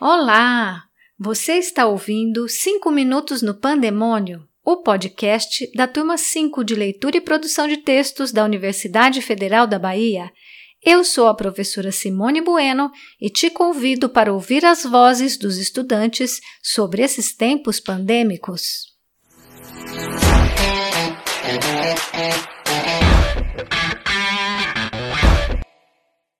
Olá! Você está ouvindo 5 Minutos no Pandemônio, o podcast da turma 5 de Leitura e Produção de Textos da Universidade Federal da Bahia. Eu sou a professora Simone Bueno e te convido para ouvir as vozes dos estudantes sobre esses tempos pandêmicos. Música